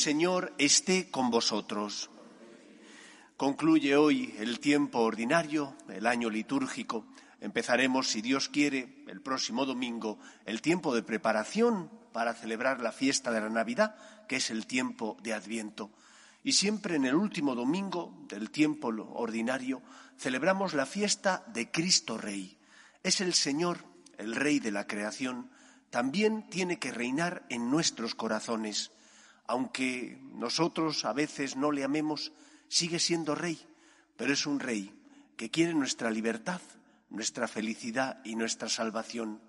Señor esté con vosotros. Concluye hoy el tiempo ordinario, el año litúrgico. Empezaremos, si Dios quiere, el próximo domingo, el tiempo de preparación para celebrar la fiesta de la Navidad, que es el tiempo de Adviento. Y siempre en el último domingo del tiempo ordinario celebramos la fiesta de Cristo Rey. Es el Señor, el Rey de la creación, también tiene que reinar en nuestros corazones. Aunque nosotros a veces no le amemos, sigue siendo Rey, pero es un Rey que quiere nuestra libertad, nuestra felicidad y nuestra salvación.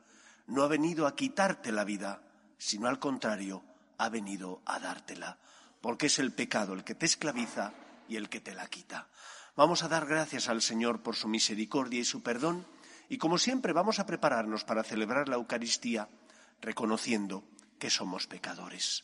No ha venido a quitarte la vida, sino al contrario, ha venido a dártela, porque es el pecado el que te esclaviza y el que te la quita. Vamos a dar gracias al Señor por su misericordia y su perdón, y como siempre vamos a prepararnos para celebrar la Eucaristía, reconociendo que somos pecadores.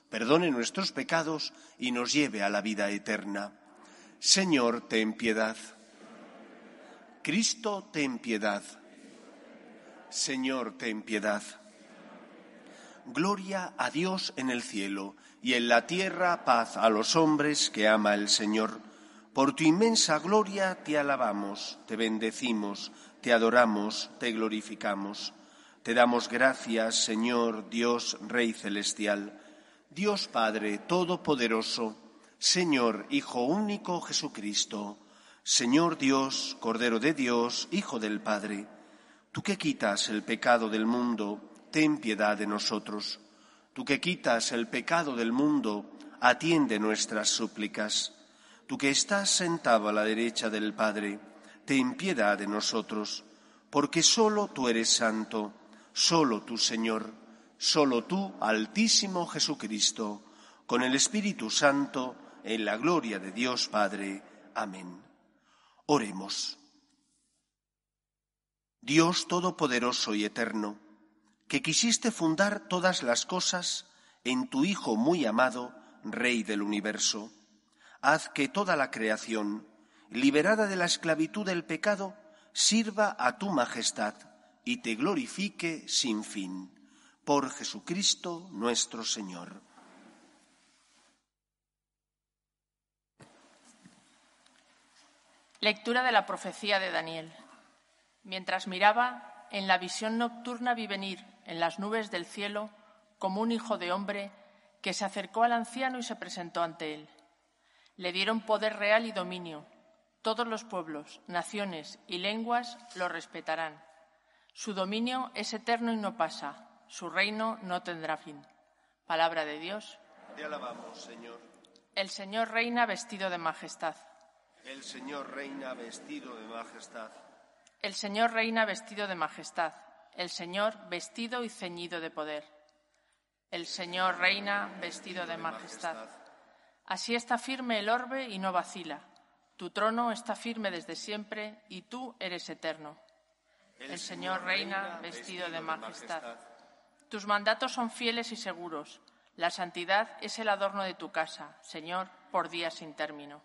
perdone nuestros pecados y nos lleve a la vida eterna. Señor, ten piedad. Cristo, ten piedad. Señor, ten piedad. Gloria a Dios en el cielo y en la tierra paz a los hombres que ama el Señor. Por tu inmensa gloria te alabamos, te bendecimos, te adoramos, te glorificamos. Te damos gracias, Señor Dios Rey Celestial, Dios Padre Todopoderoso, Señor Hijo único Jesucristo, Señor Dios, Cordero de Dios, Hijo del Padre, tú que quitas el pecado del mundo, ten piedad de nosotros. Tú que quitas el pecado del mundo, atiende nuestras súplicas. Tú que estás sentado a la derecha del Padre, ten piedad de nosotros, porque solo tú eres santo, solo tú, Señor, solo tú, Altísimo Jesucristo, con el Espíritu Santo, en la gloria de Dios Padre. Amén. Oremos. Dios Todopoderoso y Eterno, que quisiste fundar todas las cosas en tu Hijo muy amado, Rey del universo, haz que toda la creación, liberada de la esclavitud del pecado, sirva a tu majestad y te glorifique sin fin. Por Jesucristo nuestro Señor. Lectura de la profecía de Daniel. Mientras miraba, en la visión nocturna vi venir en las nubes del cielo como un hijo de hombre que se acercó al anciano y se presentó ante él. Le dieron poder real y dominio. Todos los pueblos, naciones y lenguas lo respetarán. Su dominio es eterno y no pasa. Su reino no tendrá fin. Palabra de Dios. Te alabamos, Señor. El Señor reina vestido de majestad. El Señor reina vestido de majestad. El Señor reina vestido de majestad. El Señor vestido y ceñido de poder. El Señor reina vestido de majestad. Así está firme el orbe y no vacila. Tu trono está firme desde siempre y tú eres eterno. El Señor reina vestido de majestad. Tus mandatos son fieles y seguros. La santidad es el adorno de tu casa, Señor, por días sin término.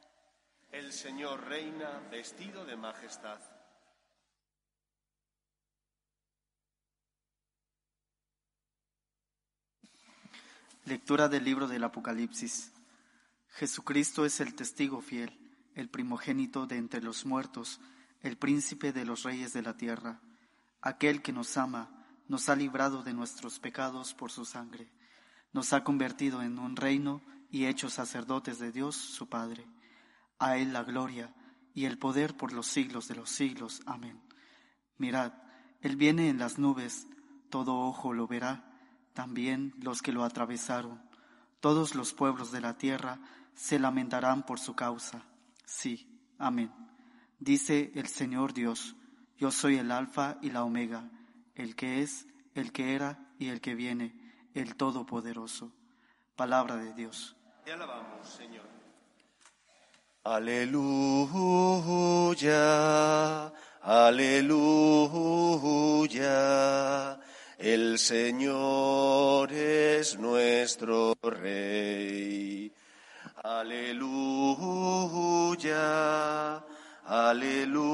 El Señor reina vestido de majestad. Lectura del libro del Apocalipsis. Jesucristo es el testigo fiel, el primogénito de entre los muertos, el príncipe de los reyes de la tierra, aquel que nos ama nos ha librado de nuestros pecados por su sangre, nos ha convertido en un reino y hecho sacerdotes de Dios su Padre. A Él la gloria y el poder por los siglos de los siglos. Amén. Mirad, Él viene en las nubes, todo ojo lo verá también los que lo atravesaron. Todos los pueblos de la tierra se lamentarán por su causa. Sí, amén. Dice el Señor Dios, yo soy el Alfa y la Omega, el que es, el que era y el que viene, el Todopoderoso. Palabra de Dios. Te alabamos, Señor. Aleluya, aleluya. El Señor es nuestro Rey. Aleluya, aleluya.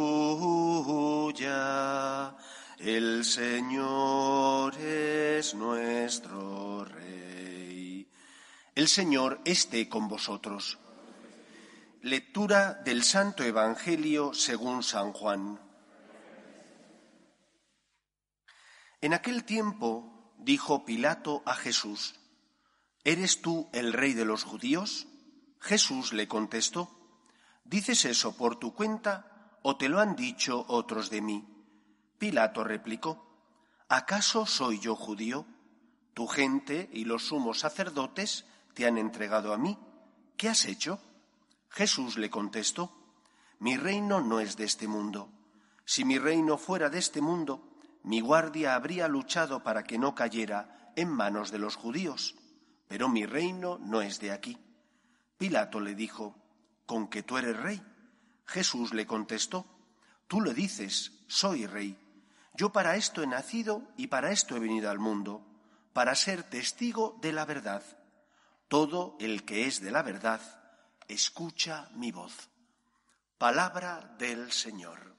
El Señor es nuestro Rey. El Señor esté con vosotros. Lectura del Santo Evangelio según San Juan. En aquel tiempo dijo Pilato a Jesús, ¿Eres tú el rey de los judíos? Jesús le contestó, ¿dices eso por tu cuenta o te lo han dicho otros de mí? Pilato replicó, ¿acaso soy yo judío? Tu gente y los sumos sacerdotes te han entregado a mí. ¿Qué has hecho? Jesús le contestó, mi reino no es de este mundo. Si mi reino fuera de este mundo, mi guardia habría luchado para que no cayera en manos de los judíos, pero mi reino no es de aquí. Pilato le dijo, ¿con que tú eres rey? Jesús le contestó, tú lo dices, soy rey. Yo para esto he nacido y para esto he venido al mundo, para ser testigo de la verdad. Todo el que es de la verdad, escucha mi voz. Palabra del Señor.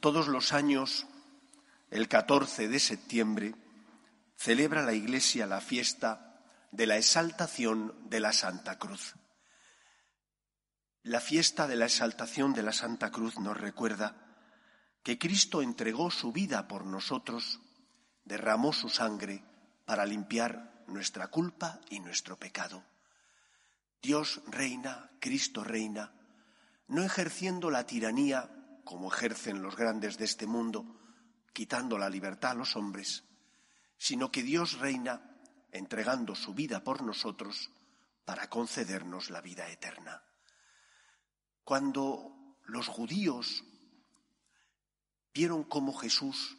Todos los años, el 14 de septiembre, celebra la Iglesia la fiesta de la exaltación de la Santa Cruz. La fiesta de la exaltación de la Santa Cruz nos recuerda que Cristo entregó su vida por nosotros, derramó su sangre para limpiar nuestra culpa y nuestro pecado. Dios reina, Cristo reina, no ejerciendo la tiranía como ejercen los grandes de este mundo, quitando la libertad a los hombres, sino que Dios reina entregando su vida por nosotros para concedernos la vida eterna. Cuando los judíos vieron cómo Jesús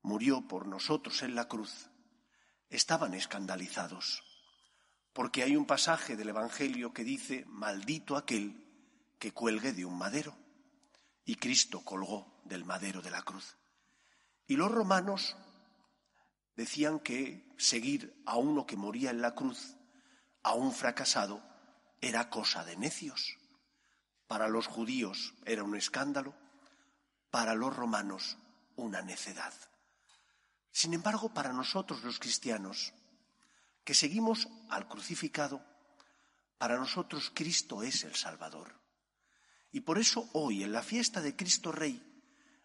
murió por nosotros en la cruz, estaban escandalizados, porque hay un pasaje del Evangelio que dice, maldito aquel que cuelgue de un madero y Cristo colgó del madero de la cruz. Y los romanos decían que seguir a uno que moría en la cruz, a un fracasado, era cosa de necios. Para los judíos era un escándalo, para los romanos una necedad. Sin embargo, para nosotros los cristianos, que seguimos al crucificado, para nosotros Cristo es el Salvador. Y por eso hoy, en la fiesta de Cristo Rey,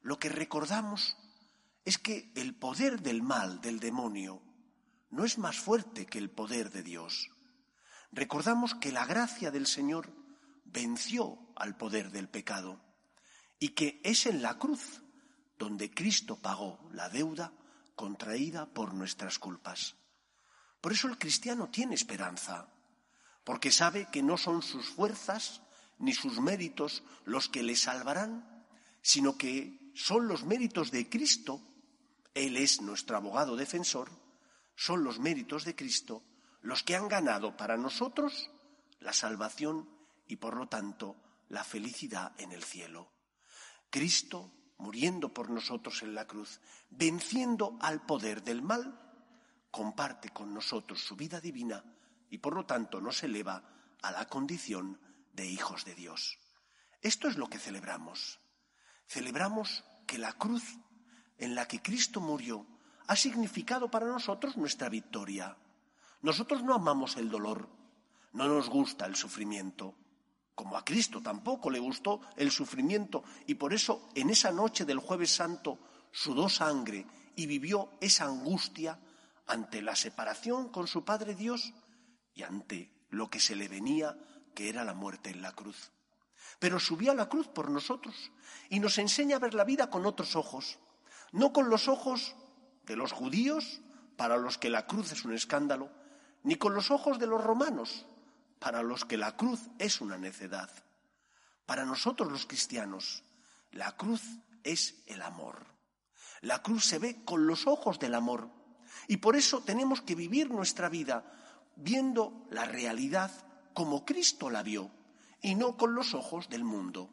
lo que recordamos es que el poder del mal, del demonio, no es más fuerte que el poder de Dios. Recordamos que la gracia del Señor venció al poder del pecado y que es en la cruz donde Cristo pagó la deuda contraída por nuestras culpas. Por eso el cristiano tiene esperanza, porque sabe que no son sus fuerzas ni sus méritos los que le salvarán, sino que son los méritos de Cristo, Él es nuestro abogado defensor, son los méritos de Cristo los que han ganado para nosotros la salvación y por lo tanto la felicidad en el cielo. Cristo, muriendo por nosotros en la cruz, venciendo al poder del mal, comparte con nosotros su vida divina y por lo tanto nos eleva a la condición de hijos de Dios. Esto es lo que celebramos. Celebramos que la cruz en la que Cristo murió ha significado para nosotros nuestra victoria. Nosotros no amamos el dolor, no nos gusta el sufrimiento, como a Cristo tampoco le gustó el sufrimiento y por eso en esa noche del jueves santo sudó sangre y vivió esa angustia ante la separación con su Padre Dios y ante lo que se le venía, que era la muerte en la cruz. Pero subió a la cruz por nosotros y nos enseña a ver la vida con otros ojos, no con los ojos de los judíos, para los que la cruz es un escándalo, ni con los ojos de los romanos, para los que la cruz es una necedad. Para nosotros los cristianos, la cruz es el amor. La cruz se ve con los ojos del amor. Y por eso tenemos que vivir nuestra vida viendo la realidad como Cristo la vio y no con los ojos del mundo,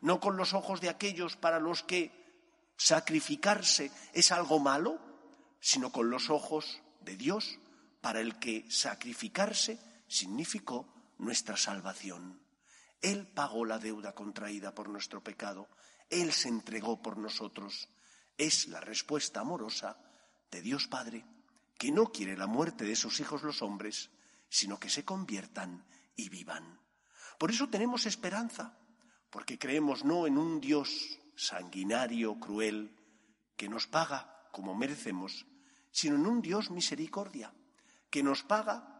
no con los ojos de aquellos para los que sacrificarse es algo malo, sino con los ojos de Dios para el que sacrificarse significó nuestra salvación. Él pagó la deuda contraída por nuestro pecado, Él se entregó por nosotros. Es la respuesta amorosa de Dios Padre, que no quiere la muerte de sus hijos los hombres, sino que se conviertan y vivan. Por eso tenemos esperanza, porque creemos no en un Dios sanguinario, cruel, que nos paga como merecemos, sino en un Dios misericordia, que nos paga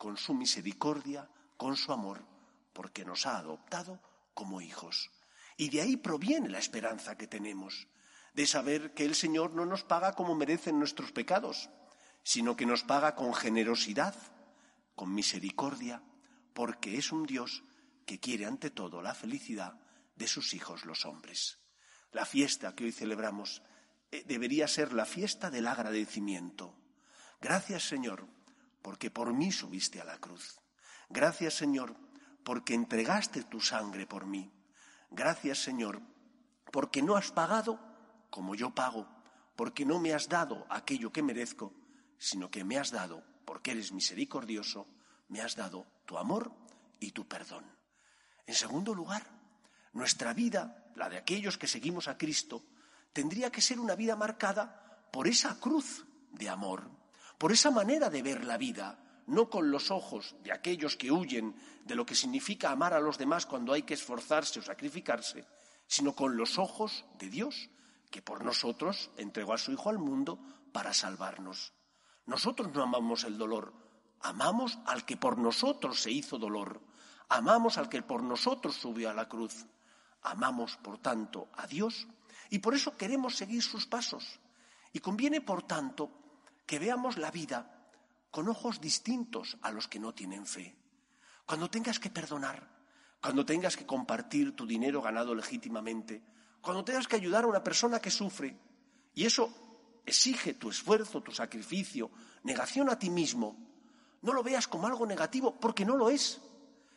con su misericordia, con su amor, porque nos ha adoptado como hijos. Y de ahí proviene la esperanza que tenemos, de saber que el Señor no nos paga como merecen nuestros pecados, sino que nos paga con generosidad, con misericordia, porque es un Dios que quiere ante todo la felicidad de sus hijos los hombres. La fiesta que hoy celebramos eh, debería ser la fiesta del agradecimiento. Gracias Señor, porque por mí subiste a la cruz. Gracias Señor, porque entregaste tu sangre por mí. Gracias Señor, porque no has pagado como yo pago, porque no me has dado aquello que merezco, sino que me has dado, porque eres misericordioso, me has dado tu amor y tu perdón. En segundo lugar, nuestra vida, la de aquellos que seguimos a Cristo, tendría que ser una vida marcada por esa cruz de amor, por esa manera de ver la vida, no con los ojos de aquellos que huyen de lo que significa amar a los demás cuando hay que esforzarse o sacrificarse, sino con los ojos de Dios, que por nosotros entregó a su Hijo al mundo para salvarnos. Nosotros no amamos el dolor, amamos al que por nosotros se hizo dolor, amamos al que por nosotros subió a la cruz, amamos, por tanto, a Dios y por eso queremos seguir sus pasos. Y conviene, por tanto, que veamos la vida con ojos distintos a los que no tienen fe. Cuando tengas que perdonar, cuando tengas que compartir tu dinero ganado legítimamente, cuando tengas que ayudar a una persona que sufre, y eso exige tu esfuerzo, tu sacrificio, negación a ti mismo, no lo veas como algo negativo, porque no lo es.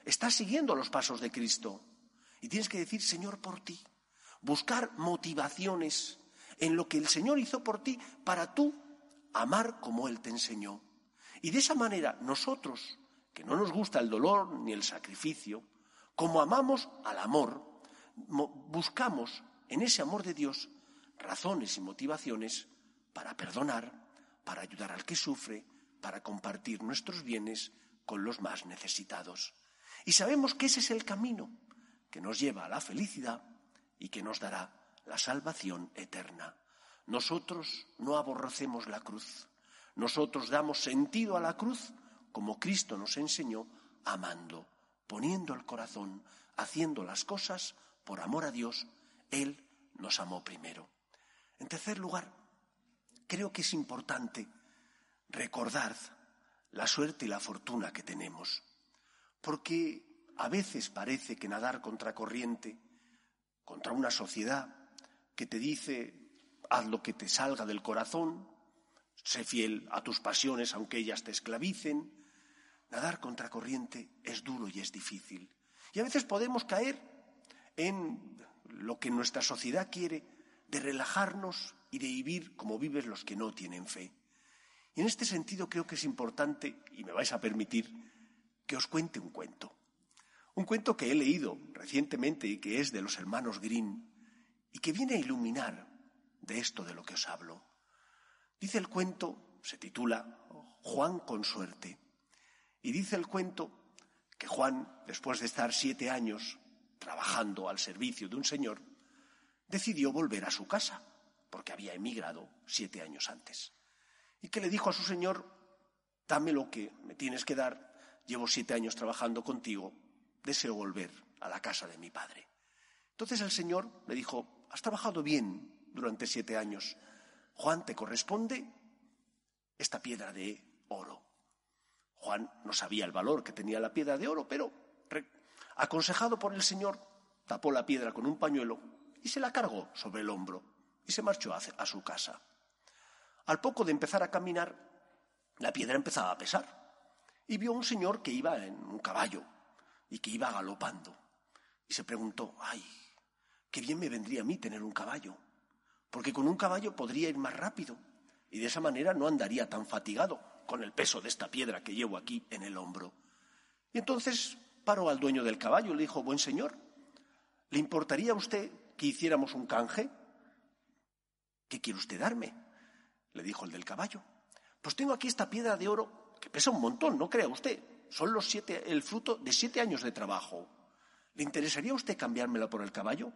Estás siguiendo los pasos de Cristo. Y tienes que decir, Señor, por ti buscar motivaciones en lo que el Señor hizo por ti para tú amar como Él te enseñó. Y de esa manera nosotros, que no nos gusta el dolor ni el sacrificio, como amamos al amor, buscamos en ese amor de Dios razones y motivaciones para perdonar, para ayudar al que sufre, para compartir nuestros bienes con los más necesitados. Y sabemos que ese es el camino que nos lleva a la felicidad y que nos dará la salvación eterna. Nosotros no aborrecemos la cruz. Nosotros damos sentido a la cruz como Cristo nos enseñó, amando, poniendo el corazón, haciendo las cosas por amor a Dios. Él nos amó primero. En tercer lugar, creo que es importante recordar la suerte y la fortuna que tenemos, porque a veces parece que nadar contra corriente contra una sociedad que te dice haz lo que te salga del corazón, sé fiel a tus pasiones aunque ellas te esclavicen. Nadar contra corriente es duro y es difícil. Y a veces podemos caer en lo que nuestra sociedad quiere, de relajarnos y de vivir como viven los que no tienen fe. Y en este sentido creo que es importante, y me vais a permitir, que os cuente un cuento. Un cuento que he leído recientemente y que es de los hermanos Green y que viene a iluminar de esto de lo que os hablo. Dice el cuento, se titula Juan con suerte, y dice el cuento que Juan, después de estar siete años trabajando al servicio de un señor, decidió volver a su casa, porque había emigrado siete años antes, y que le dijo a su señor, dame lo que me tienes que dar, llevo siete años trabajando contigo, deseo volver a la casa de mi padre. Entonces el señor le dijo, has trabajado bien durante siete años, Juan, te corresponde esta piedra de oro. Juan no sabía el valor que tenía la piedra de oro, pero aconsejado por el Señor, tapó la piedra con un pañuelo y se la cargó sobre el hombro y se marchó a su casa. Al poco de empezar a caminar, la piedra empezaba a pesar y vio a un señor que iba en un caballo y que iba galopando. Y se preguntó, ay, qué bien me vendría a mí tener un caballo, porque con un caballo podría ir más rápido y de esa manera no andaría tan fatigado con el peso de esta piedra que llevo aquí en el hombro. Y entonces paró al dueño del caballo y le dijo, buen señor, ¿le importaría a usted que hiciéramos un canje? ¿Qué quiere usted darme? Le dijo el del caballo. Pues tengo aquí esta piedra de oro que pesa un montón, no crea usted. Son los siete, el fruto de siete años de trabajo. ¿Le interesaría a usted cambiármela por el caballo?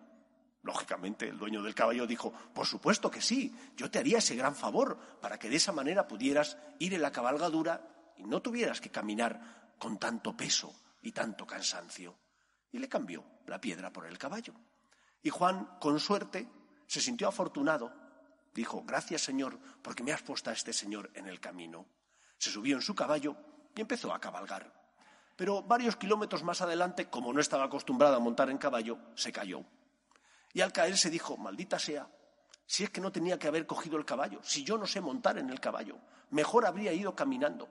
Lógicamente, el dueño del caballo dijo, por supuesto que sí, yo te haría ese gran favor para que de esa manera pudieras ir en la cabalgadura y no tuvieras que caminar con tanto peso y tanto cansancio. Y le cambió la piedra por el caballo. Y Juan, con suerte, se sintió afortunado. Dijo, gracias Señor, porque me has puesto a este Señor en el camino. Se subió en su caballo y empezó a cabalgar. Pero varios kilómetros más adelante, como no estaba acostumbrado a montar en caballo, se cayó y al caer se dijo, maldita sea, si es que no tenía que haber cogido el caballo, si yo no sé montar en el caballo, mejor habría ido caminando.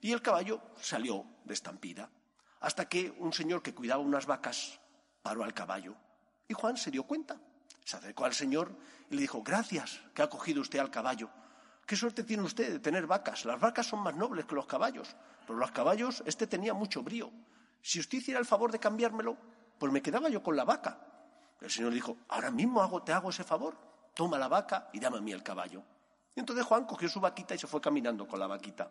Y el caballo salió de estampida, hasta que un señor que cuidaba unas vacas paró al caballo. Y Juan se dio cuenta. Se acercó al señor y le dijo, gracias que ha cogido usted al caballo. ¿Qué suerte tiene usted de tener vacas? Las vacas son más nobles que los caballos, pero los caballos, este tenía mucho brío. Si usted hiciera el favor de cambiármelo, pues me quedaba yo con la vaca. El Señor dijo, ahora mismo te hago ese favor, toma la vaca y dame a mí el caballo. Y entonces Juan cogió su vaquita y se fue caminando con la vaquita.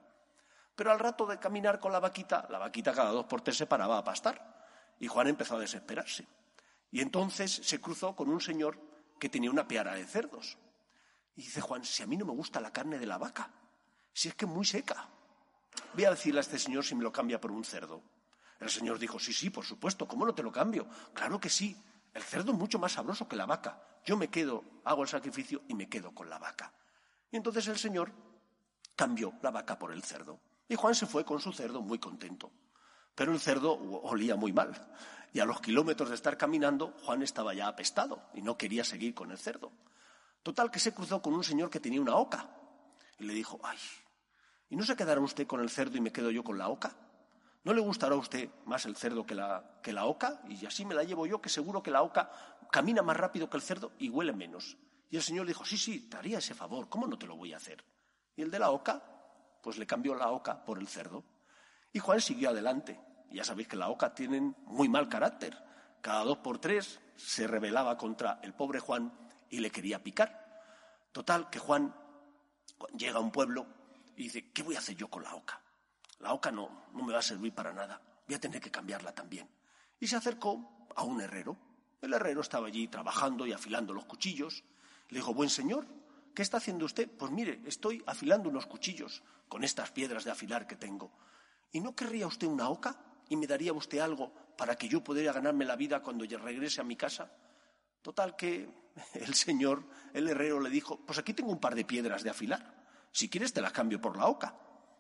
Pero al rato de caminar con la vaquita, la vaquita cada dos por tres se paraba a pastar. Y Juan empezó a desesperarse. Y entonces se cruzó con un señor que tenía una piara de cerdos. Y dice Juan, si a mí no me gusta la carne de la vaca, si es que es muy seca, voy a decirle a este señor si me lo cambia por un cerdo. El señor dijo, sí, sí, por supuesto, ¿cómo no te lo cambio? Claro que sí, el cerdo es mucho más sabroso que la vaca. Yo me quedo, hago el sacrificio y me quedo con la vaca. Y entonces el Señor cambió la vaca por el cerdo. Y Juan se fue con su cerdo muy contento. Pero el cerdo olía muy mal. Y a los kilómetros de estar caminando, Juan estaba ya apestado y no quería seguir con el cerdo. Total que se cruzó con un señor que tenía una oca. Y le dijo, ay, ¿y no se quedará usted con el cerdo y me quedo yo con la oca? ¿No le gustará a usted más el cerdo que la, oca? Y así me la llevo yo, que seguro que la oca camina más rápido que el cerdo y huele menos. Y el Señor dijo, sí, sí, te haría ese favor, ¿cómo no te lo voy a hacer? Y el de la oca, pues le cambió la oca por el cerdo. Y Juan siguió adelante. Ya sabéis que la oca tienen muy mal carácter. Cada dos por tres se rebelaba contra el pobre Juan y le quería picar. Total, que Juan llega a un pueblo y dice, ¿qué voy a hacer yo con la oca? La oca no, no me va a servir para nada. Voy a tener que cambiarla también. Y se acercó a un herrero. El herrero estaba allí trabajando y afilando los cuchillos. Le dijo, buen señor, ¿qué está haciendo usted? Pues mire, estoy afilando unos cuchillos con estas piedras de afilar que tengo. ¿Y no querría usted una oca? ¿Y me daría usted algo para que yo pudiera ganarme la vida cuando regrese a mi casa? Total que el señor, el herrero, le dijo, pues aquí tengo un par de piedras de afilar. Si quieres te las cambio por la oca.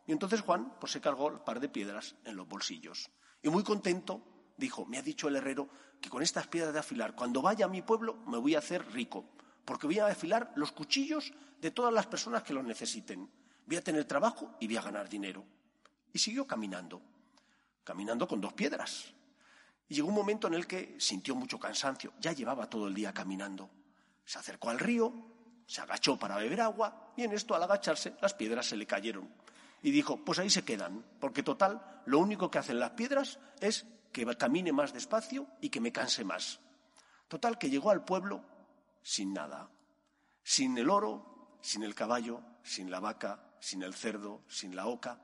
Y entonces Juan pues, se cargó el par de piedras en los bolsillos. Y muy contento dijo, me ha dicho el herrero que con estas piedras de afilar, cuando vaya a mi pueblo, me voy a hacer rico, porque voy a afilar los cuchillos de todas las personas que los necesiten. Voy a tener trabajo y voy a ganar dinero. Y siguió caminando, caminando con dos piedras. Y llegó un momento en el que sintió mucho cansancio, ya llevaba todo el día caminando. Se acercó al río, se agachó para beber agua y en esto al agacharse las piedras se le cayeron y dijo, pues ahí se quedan, porque total, lo único que hacen las piedras es que camine más despacio y que me canse más. Total, que llegó al pueblo sin nada. sin el oro, sin el caballo, sin la vaca, sin el cerdo, sin la oca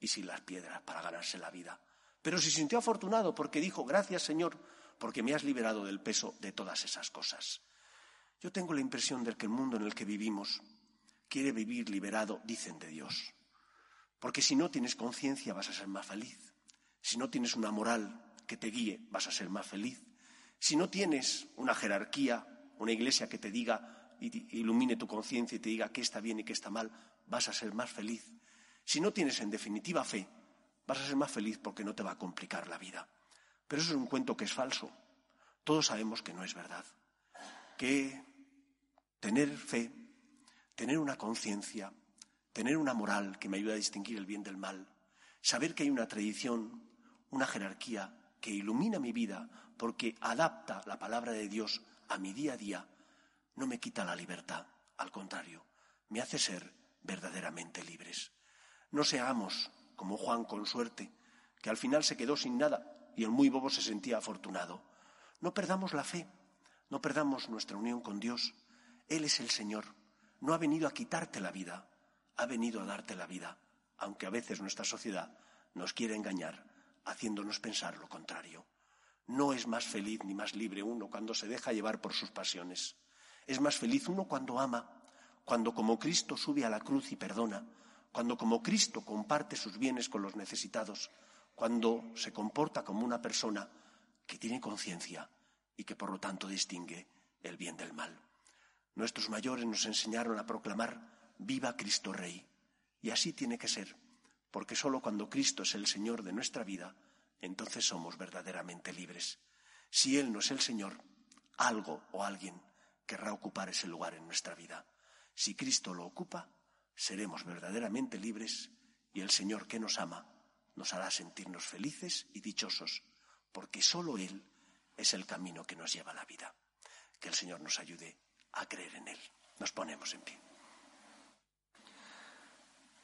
y sin las piedras para ganarse la vida. Pero se sintió afortunado porque dijo, gracias Señor, porque me has liberado del peso de todas esas cosas. Yo tengo la impresión de que el mundo en el que vivimos quiere vivir liberado, dicen de Dios. Porque si no tienes conciencia vas a ser más feliz. Si no tienes una moral que te guíe vas a ser más feliz. Si no tienes una jerarquía, una iglesia que te diga y ilumine tu conciencia y te diga qué está bien y qué está mal, vas a ser más feliz. Si no tienes en definitiva fe, vas a ser más feliz porque no te va a complicar la vida. Pero eso es un cuento que es falso. Todos sabemos que no es verdad. Que tener fe, tener una conciencia, tener una moral que me ayude a distinguir el bien del mal, saber que hay una tradición, una jerarquía que ilumina mi vida porque adapta la palabra de Dios a mi día a día, no me quita la libertad, al contrario, me hace ser verdaderamente libres. No seamos como Juan con suerte, que al final se quedó sin nada y el muy bobo se sentía afortunado. No perdamos la fe, no perdamos nuestra unión con Dios. Él es el Señor. No ha venido a quitarte la vida, ha venido a darte la vida, aunque a veces nuestra sociedad nos quiere engañar, haciéndonos pensar lo contrario. No es más feliz ni más libre uno cuando se deja llevar por sus pasiones. Es más feliz uno cuando ama, cuando como Cristo sube a la cruz y perdona, cuando como Cristo comparte sus bienes con los necesitados, cuando se comporta como una persona que tiene conciencia y que por lo tanto distingue el bien del mal. Nuestros mayores nos enseñaron a proclamar Viva Cristo Rey. Y así tiene que ser, porque solo cuando Cristo es el Señor de nuestra vida, entonces somos verdaderamente libres. Si Él no es el Señor, algo o alguien querrá ocupar ese lugar en nuestra vida. Si Cristo lo ocupa, seremos verdaderamente libres y el Señor que nos ama nos hará sentirnos felices y dichosos, porque solo Él es el camino que nos lleva a la vida. Que el Señor nos ayude a creer en Él. Nos ponemos en pie.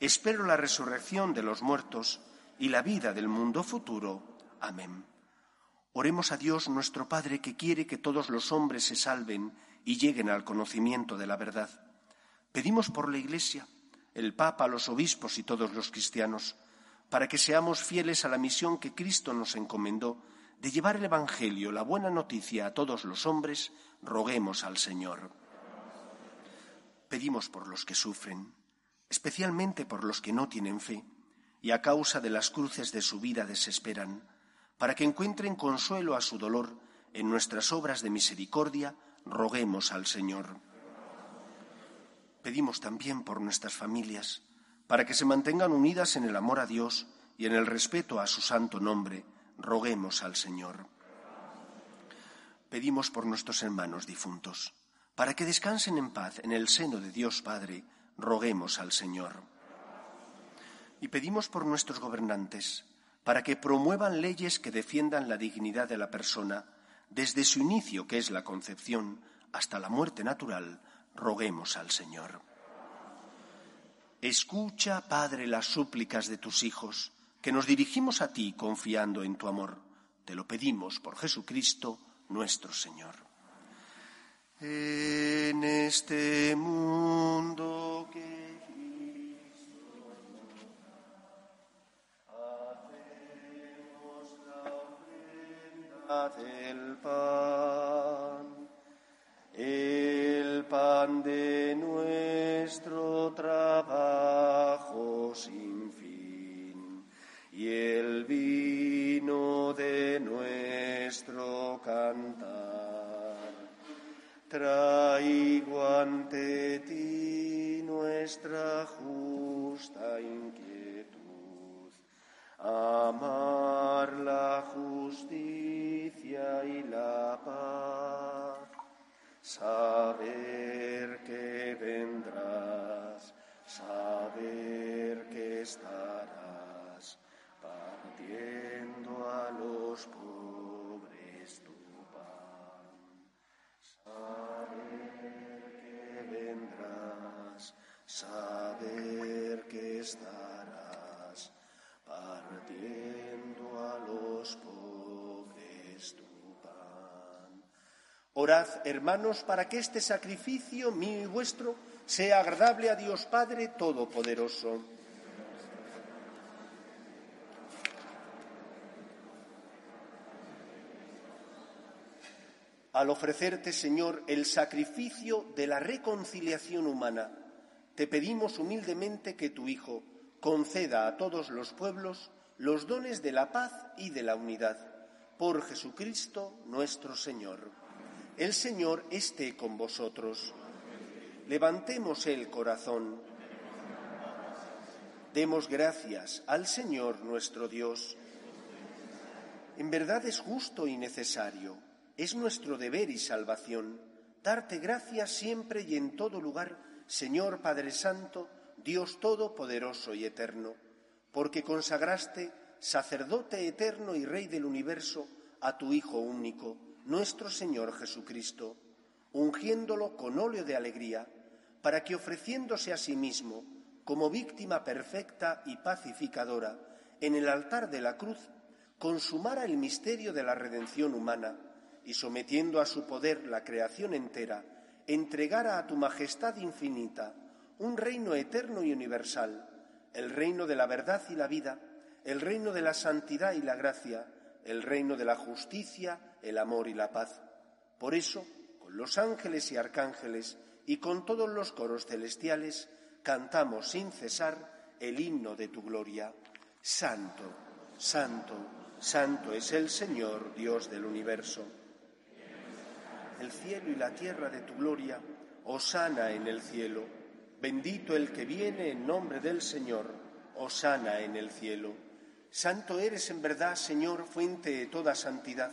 Espero la resurrección de los muertos y la vida del mundo futuro. Amén. Oremos a Dios nuestro Padre que quiere que todos los hombres se salven y lleguen al conocimiento de la verdad. Pedimos por la Iglesia, el Papa, los obispos y todos los cristianos, para que seamos fieles a la misión que Cristo nos encomendó de llevar el Evangelio, la buena noticia a todos los hombres, roguemos al Señor. Pedimos por los que sufren, especialmente por los que no tienen fe y a causa de las cruces de su vida desesperan, para que encuentren consuelo a su dolor en nuestras obras de misericordia, roguemos al Señor. Pedimos también por nuestras familias, para que se mantengan unidas en el amor a Dios y en el respeto a su santo nombre, roguemos al Señor. Pedimos por nuestros hermanos difuntos, para que descansen en paz en el seno de Dios Padre, roguemos al Señor. Y pedimos por nuestros gobernantes, para que promuevan leyes que defiendan la dignidad de la persona, desde su inicio, que es la concepción, hasta la muerte natural, roguemos al Señor. Escucha, Padre, las súplicas de tus hijos, que nos dirigimos a ti confiando en tu amor. Te lo pedimos por Jesucristo nuestro Señor. En este mundo que hacemos la ofrenda del pan, el pan de nuestro trabajo sin fin y el vino de nuestro cantar. Traigo ante ti nuestra justa inquietud, amar la justicia y la paz, Orad, hermanos, para que este sacrificio mío y vuestro sea agradable a Dios Padre Todopoderoso. Al ofrecerte, Señor, el sacrificio de la reconciliación humana, te pedimos humildemente que tu Hijo conceda a todos los pueblos los dones de la paz y de la unidad. Por Jesucristo nuestro Señor. El Señor esté con vosotros. Levantemos el corazón. Demos gracias al Señor nuestro Dios. En verdad es justo y necesario, es nuestro deber y salvación, darte gracias siempre y en todo lugar, Señor Padre Santo, Dios Todopoderoso y Eterno, porque consagraste, sacerdote eterno y Rey del universo, a tu Hijo único, nuestro Señor Jesucristo, ungiéndolo con óleo de alegría, para que ofreciéndose a sí mismo como víctima perfecta y pacificadora en el altar de la cruz, consumara el misterio de la redención humana y sometiendo a su poder la creación entera, entregara a tu majestad infinita un reino eterno y universal, el reino de la verdad y la vida, el reino de la santidad y la gracia, el reino de la justicia, el amor y la paz. Por eso, con los ángeles y arcángeles y con todos los coros celestiales, cantamos sin cesar el himno de tu gloria. Santo, santo, santo es el Señor, Dios del universo. El cielo y la tierra de tu gloria, osana en el cielo. Bendito el que viene en nombre del Señor, osana en el cielo. Santo eres en verdad, Señor, fuente de toda santidad.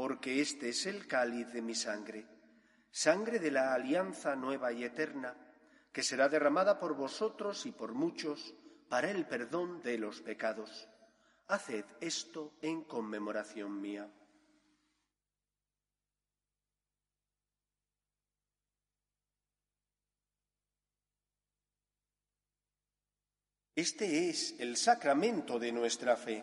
porque este es el cáliz de mi sangre, sangre de la alianza nueva y eterna, que será derramada por vosotros y por muchos para el perdón de los pecados. Haced esto en conmemoración mía. Este es el sacramento de nuestra fe.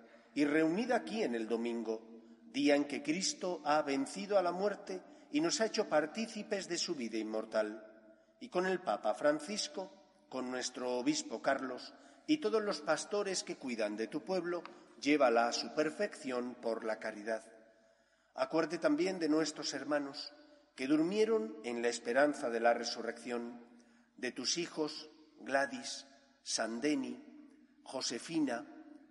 y reunida aquí en el domingo, día en que Cristo ha vencido a la muerte y nos ha hecho partícipes de su vida inmortal. Y con el Papa Francisco, con nuestro obispo Carlos y todos los pastores que cuidan de tu pueblo, llévala a su perfección por la caridad. Acuerde también de nuestros hermanos que durmieron en la esperanza de la resurrección, de tus hijos Gladys, Sandeni, Josefina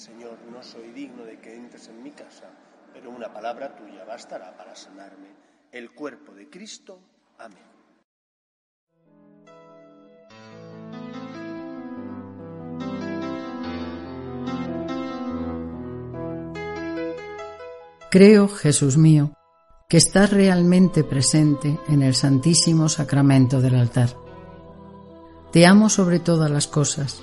Señor, no soy digno de que entres en mi casa, pero una palabra tuya bastará para sanarme. El cuerpo de Cristo. Amén. Creo, Jesús mío, que estás realmente presente en el Santísimo Sacramento del altar. Te amo sobre todas las cosas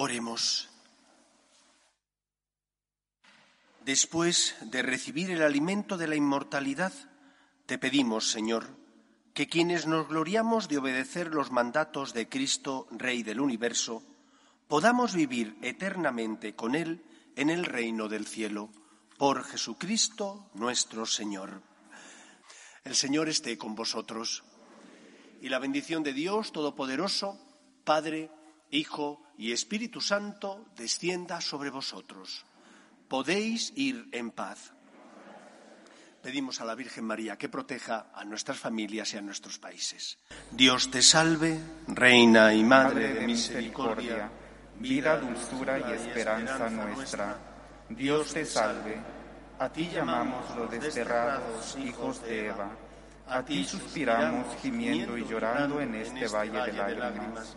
Oremos. Después de recibir el alimento de la inmortalidad, te pedimos, Señor, que quienes nos gloriamos de obedecer los mandatos de Cristo, Rey del universo, podamos vivir eternamente con Él en el reino del cielo, por Jesucristo nuestro Señor. El Señor esté con vosotros. Y la bendición de Dios Todopoderoso, Padre, Hijo y Espíritu Santo descienda sobre vosotros. Podéis ir en paz. Pedimos a la Virgen María que proteja a nuestras familias y a nuestros países. Dios te salve, Reina y Madre de misericordia, vida, dulzura y esperanza nuestra. Dios te salve. A ti llamamos los desterrados hijos de Eva. A ti suspiramos gimiendo y llorando en este valle de lágrimas.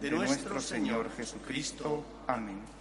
de nuestro Señor Jesucristo. Amén.